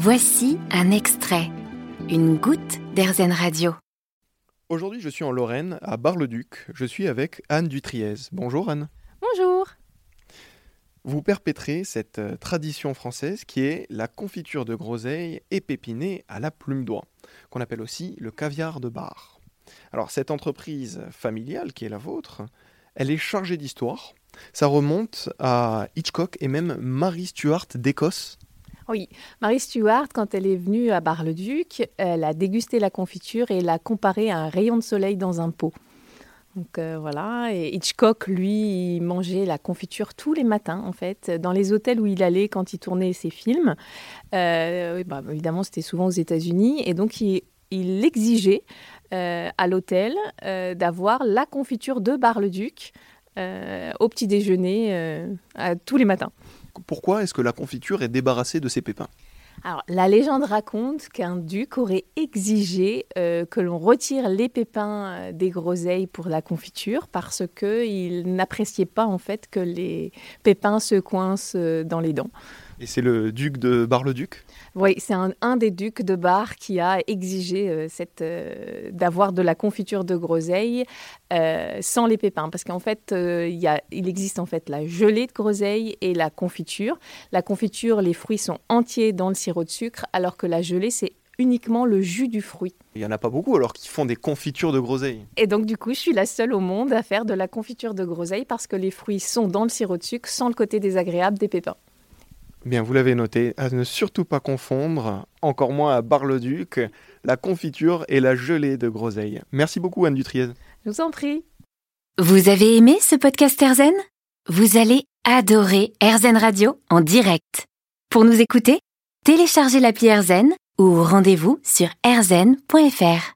Voici un extrait, une goutte d'Airzen Radio. Aujourd'hui, je suis en Lorraine, à Bar-le-Duc. Je suis avec Anne Dutriez. Bonjour Anne. Bonjour. Vous perpétrez cette euh, tradition française qui est la confiture de groseille épépinée à la plume d'oie, qu'on appelle aussi le caviar de bar. Alors cette entreprise familiale qui est la vôtre, elle est chargée d'histoire. Ça remonte à Hitchcock et même Marie Stuart d'Écosse. Oui, Marie Stuart, quand elle est venue à Bar-le-Duc, elle a dégusté la confiture et l'a comparée à un rayon de soleil dans un pot. Donc euh, voilà, et Hitchcock, lui, mangeait la confiture tous les matins, en fait, dans les hôtels où il allait quand il tournait ses films. Euh, bah, évidemment, c'était souvent aux États-Unis, et donc il, exigeait euh, à l'hôtel d'avoir la confiture de Bar-le-Duc au petit déjeuner tous les matins. Pourquoi est-ce que la confiture est débarrassée de ses pépins alors, la légende raconte qu'un duc aurait exigé que l'on retire les pépins des groseilles pour la confiture parce qu'il n'appréciait pas en fait que les pépins se coincent dans les dents. Et c'est le duc de Bar-le-Duc Oui, c'est un, des ducs de Bar qui a exigé euh, cette, euh, d'avoir de la confiture de groseille euh, sans les pépins. Parce qu'en fait, il, y a, il existe en fait la gelée de groseille et la confiture. La confiture, les fruits sont entiers dans le sirop de sucre, alors que la gelée, c'est uniquement le jus du fruit. Il n'y en a pas beaucoup alors qui font des confitures de groseille. Et donc du coup, je suis la seule au monde à faire de la confiture de groseille parce que les fruits sont dans le sirop de sucre sans le côté désagréable des pépins. Bien, vous l'avez noté, à ne surtout pas confondre, encore moins à Bar-le-Duc, la confiture et la gelée de groseille. Merci beaucoup Anne Dutriez. Je vous en prie. Vous avez aimé ce podcast Erzen? Vous allez adorer Erzen Radio en direct. Pour nous écouter, téléchargez l'appli Erzen ou rendez-vous sur erzen.fr.